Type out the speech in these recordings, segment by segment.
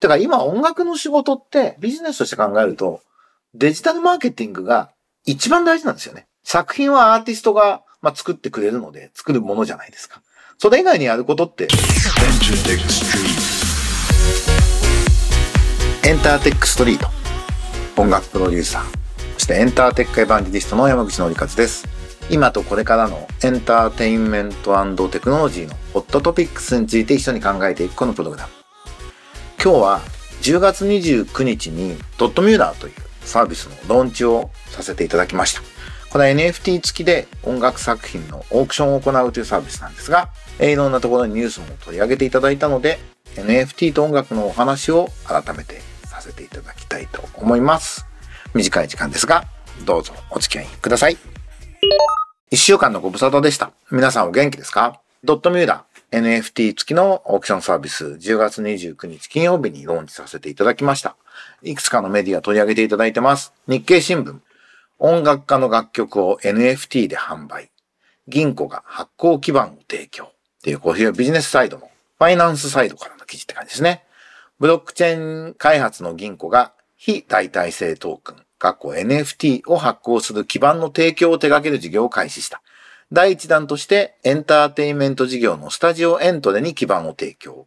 てから今音楽の仕事ってビジネスとして考えると、デジタルマーケティングが一番大事なんですよね。作品はアーティストが、まあ、作ってくれるので、作るものじゃないですか。それ以外にやることって、エンターテックストリート。音楽プロデューサー。そしてエンターテックエヴァンジリストの山口のりかずです。今とこれからのエンターテインメントテクノロジーのホットトピックスについて一緒に考えていくこのプログラム。今日は10月29日にドットミューラーというサービスのローンチをさせていただきました。これは NFT 付きで音楽作品のオークションを行うというサービスなんですが、いろんなところにニュースも取り上げていただいたので、NFT と音楽のお話を改めてさせていただきたいと思います。短い時間ですが、どうぞお付き合いください。一週間のご無沙汰でした。皆さんお元気ですか？ドットミューラー NFT 付きのオークションサービス10月29日金曜日にローンチさせていただきました。いくつかのメディア取り上げていただいてます。日経新聞、音楽家の楽曲を NFT で販売。銀行が発行基盤を提供。っていう、こういうビジネスサイドの、ファイナンスサイドからの記事って感じですね。ブロックチェーン開発の銀行が非代替性トークン、括弧 NFT を発行する基盤の提供を手掛ける事業を開始した。第一弾としてエンターテインメント事業のスタジオエントレに基盤を提供。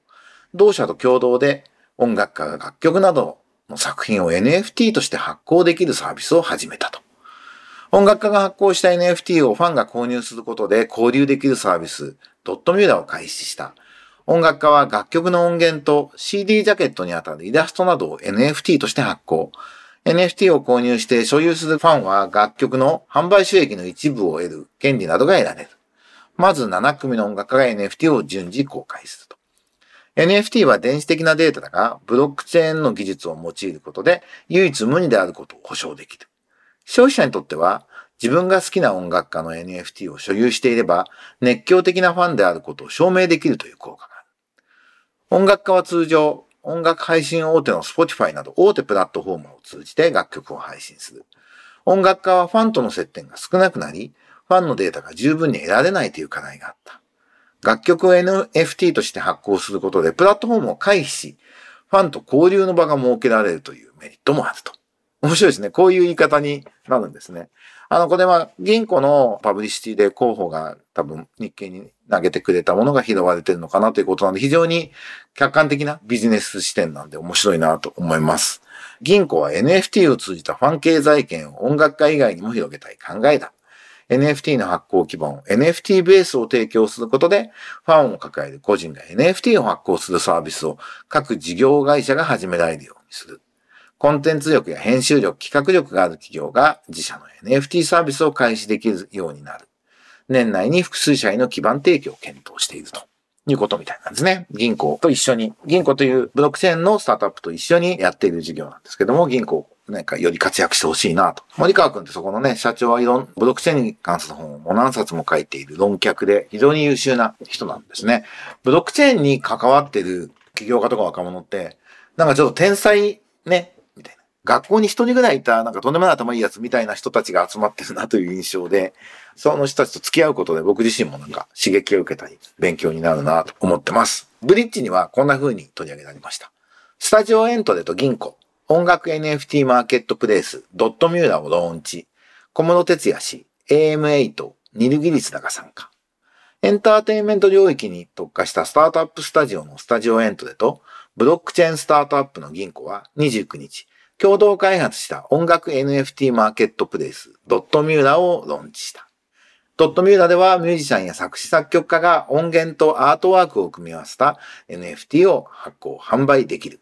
同社と共同で音楽家が楽曲などの作品を NFT として発行できるサービスを始めたと。音楽家が発行した NFT をファンが購入することで交流できるサービス、ドットミューラを開始した。音楽家は楽曲の音源と CD ジャケットにあたるイラストなどを NFT として発行。NFT を購入して所有するファンは楽曲の販売収益の一部を得る権利などが得られる。まず7組の音楽家が NFT を順次公開すると。NFT は電子的なデータだが、ブロックチェーンの技術を用いることで唯一無二であることを保証できる。消費者にとっては、自分が好きな音楽家の NFT を所有していれば、熱狂的なファンであることを証明できるという効果がある。音楽家は通常、音楽配信大手の Spotify など大手プラットフォームを通じて楽曲を配信する。音楽家はファンとの接点が少なくなり、ファンのデータが十分に得られないという課題があった。楽曲を NFT として発行することでプラットフォームを回避し、ファンと交流の場が設けられるというメリットもあると。面白いですね。こういう言い方になるんですね。あの、これは銀行のパブリシティで候補が多分日経に投げてくれたものが拾われてるのかなということなんで、非常に客観的なビジネス視点なんで面白いなと思います。銀行は NFT を通じたファン経済圏を音楽家以外にも広げたい考えだ。NFT の発行基盤、NFT ベースを提供することで、ファンを抱える個人が NFT を発行するサービスを各事業会社が始められるようにする。コンテンツ力や編集力、企画力がある企業が自社の NFT サービスを開始できるようになる。年内に複数社への基盤提供を検討していると。いうことみたいなんですね。銀行と一緒に、銀行というブロックチェーンのスタートアップと一緒にやっている事業なんですけども、銀行なんかより活躍してほしいなと。森川くんってそこのね、社長はいろん、ブロックチェーンに関する本をもう何冊も書いている論客で非常に優秀な人なんですね。ブロックチェーンに関わってる企業家とか若者って、なんかちょっと天才ね、学校に一人ぐらいいた、なんかとんでもない頭いいやつみたいな人たちが集まってるなという印象で、その人たちと付き合うことで僕自身もなんか刺激を受けたり、勉強になるなと思ってます。ブリッジにはこんな風に取り上げられました。スタジオエントレと銀行、音楽 NFT マーケットプレイス、ドットミューラをローンチ、小室哲也氏、AM8、ニルギリスらが参加。エンターテインメント領域に特化したスタートアップスタジオのスタジオエントレと、ブロックチェーンスタートアップの銀行は29日、共同開発した音楽 NFT マーケットプレイス、ドットミューラをローンチした。ドットミューラではミュージシャンや作詞作曲家が音源とアートワークを組み合わせた NFT を発行、販売できる。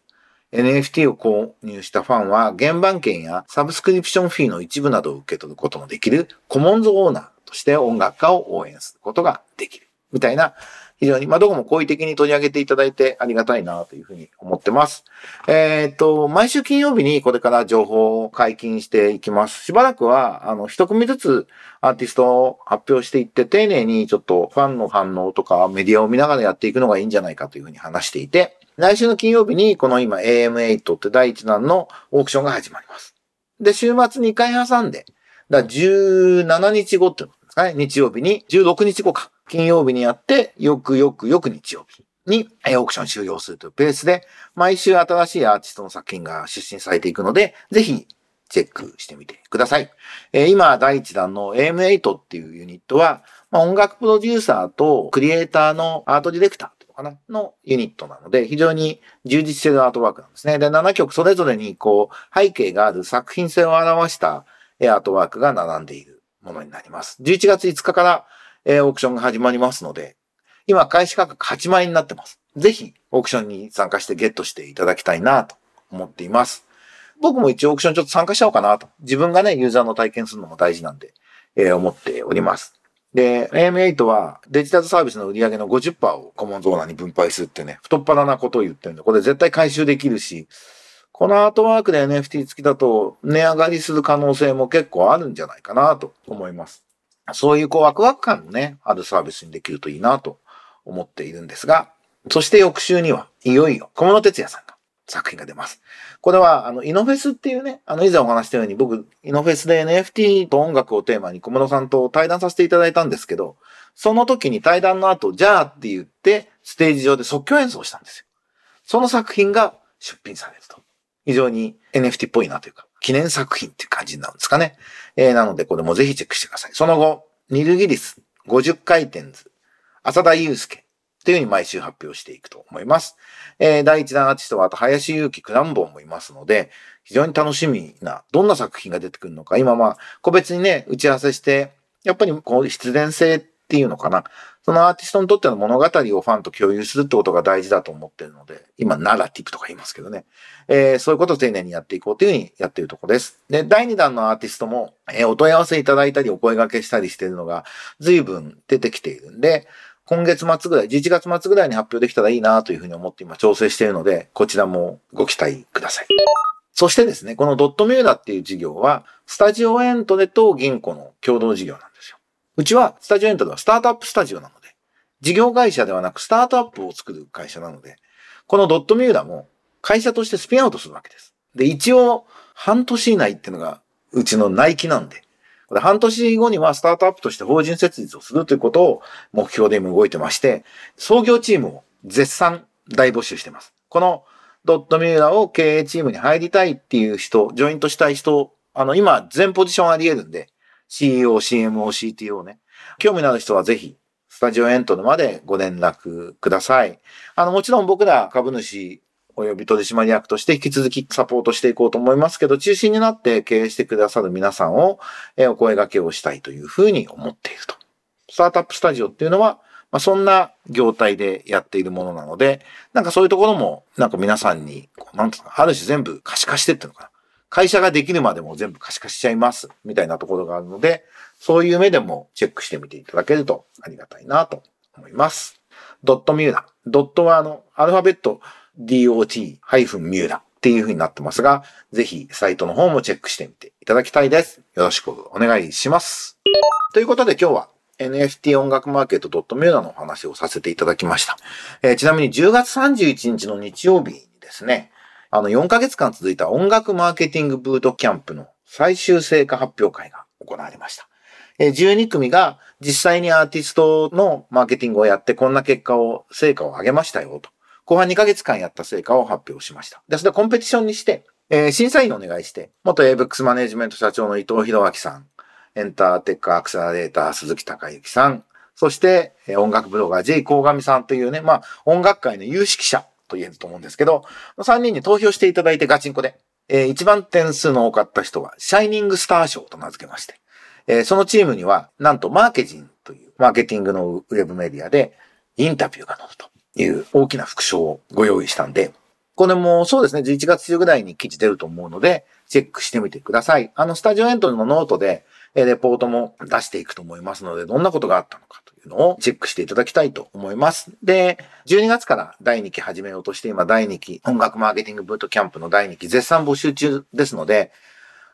NFT を購入したファンは原版権やサブスクリプションフィーの一部などを受け取ることもできるコモンズオーナーとして音楽家を応援することができる。みたいな非常に、まあ、どこも好意的に取り上げていただいてありがたいなというふうに思ってます。えっ、と、毎週金曜日にこれから情報を解禁していきます。しばらくは、あの、一組ずつアーティストを発表していって、丁寧にちょっとファンの反応とかメディアを見ながらやっていくのがいいんじゃないかというふうに話していて、来週の金曜日にこの今 AM8 って第一弾のオークションが始まります。で、週末2回挟んで、だ17日後ってことですかね。日曜日に16日後か。金曜日にやって、よくよくよく日曜日にオークション終了するというペースで、毎週新しいアーティストの作品が出品されていくので、ぜひチェックしてみてください。えー、今、第1弾の AM8 っていうユニットは、まあ、音楽プロデューサーとクリエイターのアートディレクターっていうのかなのユニットなので、非常に充実しているアートワークなんですね。で、7曲それぞれにこう、背景がある作品性を表したアートワークが並んでいるものになります。11月5日から、えー、オークションが始まりますので、今、開始価格8万円になってます。ぜひ、オークションに参加してゲットしていただきたいなと思っています。僕も一応オークションちょっと参加しちゃおうかなと。自分がね、ユーザーの体験するのも大事なんで、えー、思っております。で、AM8 はデジタルサービスの売り上げの50%をコモンゾーナに分配するってね、太っ腹なことを言ってるんで、これ絶対回収できるし、このアートワークで NFT 付きだと値上がりする可能性も結構あるんじゃないかなと思います。そういうこうワクワク感のね、あるサービスにできるといいなと思っているんですが、そして翌週にはいよいよ小室哲也さんが作品が出ます。これは、あの、イノフェスっていうね、あの、以前お話したように、僕、イノフェスで NFT と音楽をテーマに小室さんと対談させていただいたんですけど、その時に対談の後、じゃあって言って、ステージ上で即興演奏したんですよ。その作品が出品されると。非常に NFT っぽいなというか、記念作品って感じなんですかね。えー、なので、これもぜひチェックしてください。その後、ニルギリス、50回転図、浅田祐介、というふうに毎週発表していくと思います。えー、第一弾アーティストは、あと、林祐希クランボンもいますので、非常に楽しみな、どんな作品が出てくるのか、今まあ、個別にね、打ち合わせして、やっぱりこう、必然性っていうのかな。そのアーティストにとっての物語をファンと共有するってことが大事だと思ってるので、今、ナラティブとか言いますけどね。えー、そういうことを丁寧にやっていこうというふうにやっているところです。で、第2弾のアーティストも、えー、お問い合わせいただいたり、お声掛けしたりしているのが、随分出てきているんで、今月末ぐらい、11月末ぐらいに発表できたらいいなというふうに思って今調整しているので、こちらもご期待ください。そしてですね、このドットミューダっていう事業は、スタジオエントレと銀行の共同事業なんですよ。うちはスタジオエントレはスタートアップスタジオなので、事業会社ではなくスタートアップを作る会社なので、このドットミューダも会社としてスピンアウトするわけです。で、一応半年以内っていうのがうちのナイキなんで、これ半年後にはスタートアップとして法人設立をするということを目標で今動いてまして、創業チームを絶賛大募集してます。このドットミューラを経営チームに入りたいっていう人、ジョイントしたい人、あの、今全ポジションあり得るんで、CEO、CMO、CTO ね。興味のある人はぜひ、スタジオエントルまでご連絡ください。あの、もちろん僕ら株主及び取締役として引き続きサポートしていこうと思いますけど、中心になって経営してくださる皆さんを、お声掛けをしたいというふうに思っていると。スタートアップスタジオっていうのは、まあ、そんな業態でやっているものなので、なんかそういうところも、なんか皆さんに、なんつうか、ある種全部可視化してっていうのかな。会社ができるまでも全部可視化しちゃいます、みたいなところがあるので、そういう目でもチェックしてみていただけるとありがたいなと思います。ドットミューダ。ドットはあの、アルファベット dot-mula っていう風になってますが、ぜひサイトの方もチェックしてみていただきたいです。よろしくお願いします。ということで今日は NFT 音楽マーケット .mula のお話をさせていただきました。えー、ちなみに10月31日の日曜日にですね、あの4ヶ月間続いた音楽マーケティングブートキャンプの最終成果発表会が行われました。12組が実際にアーティストのマーケティングをやってこんな結果を、成果を上げましたよと。後半2ヶ月間やった成果を発表しました。で、それでコンペティションにして、えー、審査員をお願いして、元 ABEX マネジメント社長の伊藤博明さん、エンターテックアクセラレーター鈴木隆之さん、そして、え、音楽ブロガー J 鴻上さんというね、まあ、音楽界の有識者と言えると思うんですけど、3人に投票していただいてガチンコで、えー、一番点数の多かった人は、 Shining Star 賞と名付けまして、えー、そのチームには、なんと MarkeZine というマーケティングのウェブメディアでインタビューが載ると。いう大きな副賞をご用意したんで、これもそうですね、11月中ぐらいに記事出ると思うので、チェックしてみてください。あの、 studio ENTREのノートで、レポートも出していくと思いますので、どんなことがあったのかというのをチェックしていただきたいと思います。で、12月から第2期始めようとして、今第2期、音楽マーケティングブートキャンプの第2期絶賛募集中ですので、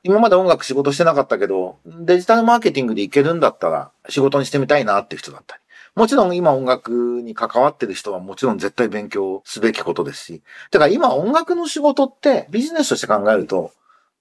今まで音楽仕事してなかったけど、デジタルマーケティングでいけるんだったら仕事にしてみたいなっていう人だったり、もちろん今音楽に関わってる人はもちろん絶対勉強すべきことですし。だから今音楽の仕事ってビジネスとして考えると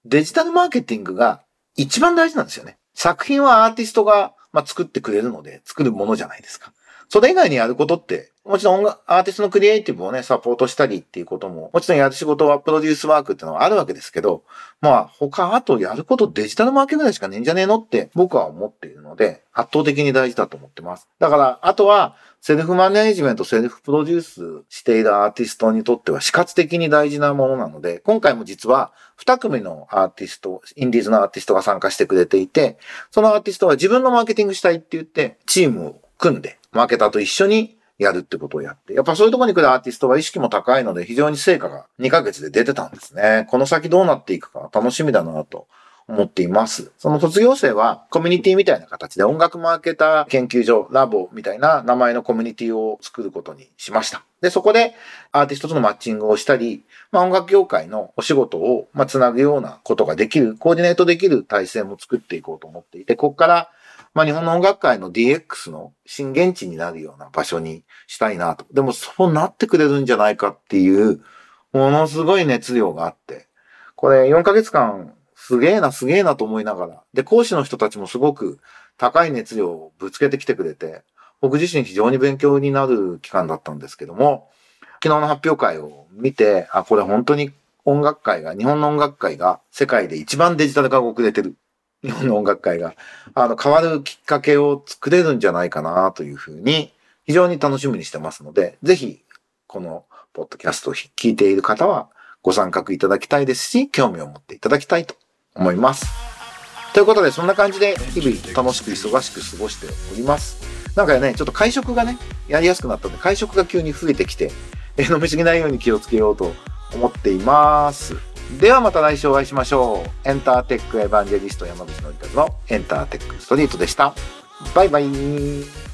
デジタルマーケティングが一番大事なんですよね。作品はアーティストが、まあ、作ってくれるので作るものじゃないですか。それ以外にやることって、もちろんアーティストのクリエイティブをね、サポートしたりっていうことも、もちろんやる仕事はプロデュースワークっていうのはあるわけですけど、まあ他、あとやることデジタルマーケぐらいしかねえんじゃねえのって僕は思っているので、圧倒的に大事だと思ってます。だから、あとは、セルフマネージメント、セルフプロデュースしているアーティストにとっては死活的に大事なものなので、今回も実は2組のアーティスト、インディーズのアーティストが参加してくれていて、そのアーティストは自分のマーケティングしたいって言って、チームを組んで、マーケターと一緒にやるってことをやって、やっぱそういうところに来るアーティストは意識も高いので、非常に成果が2ヶ月で出てたんですね。この先どうなっていくか楽しみだなと思っています。その卒業生はコミュニティみたいな形で音楽マーケター研究所、ラボみたいな名前のコミュニティを作ることにしました。で、そこでアーティストとのマッチングをしたり、まあ、音楽業界のお仕事を、まあ、つなぐようなことができる、コーディネートできる体制も作っていこうと思っていて、ここからまあ、日本の音楽界の DX の震源地になるような場所にしたいなと。でもそうなってくれるんじゃないかっていう、ものすごい熱量があって、これ4ヶ月間すげえな、すげえなと思いながら。で、講師の人たちもすごく高い熱量をぶつけてきてくれて、僕自身非常に勉強になる期間だったんですけども、昨日の発表会を見て、あ、これ本当に音楽界が、日本の音楽界が世界で一番デジタル化が遅れてる。日本の音楽界が、あの、変わるきっかけを作れるんじゃないかなというふうに、非常に楽しみにしてますので、ぜひ、このポッドキャストを聞いている方は、ご参画いただきたいですし、興味を持っていただきたいと思います。ということで、そんな感じで日々楽しく忙しく過ごしております。なんかね、ちょっと会食がね、やりやすくなったので、会食が急に増えてきて、飲みすぎないように気をつけようと思っています。ではまた来週お会いしましょう。エンターテックエヴァンジェリスト山口のりたのエンターテックストリートでした。バイバイ。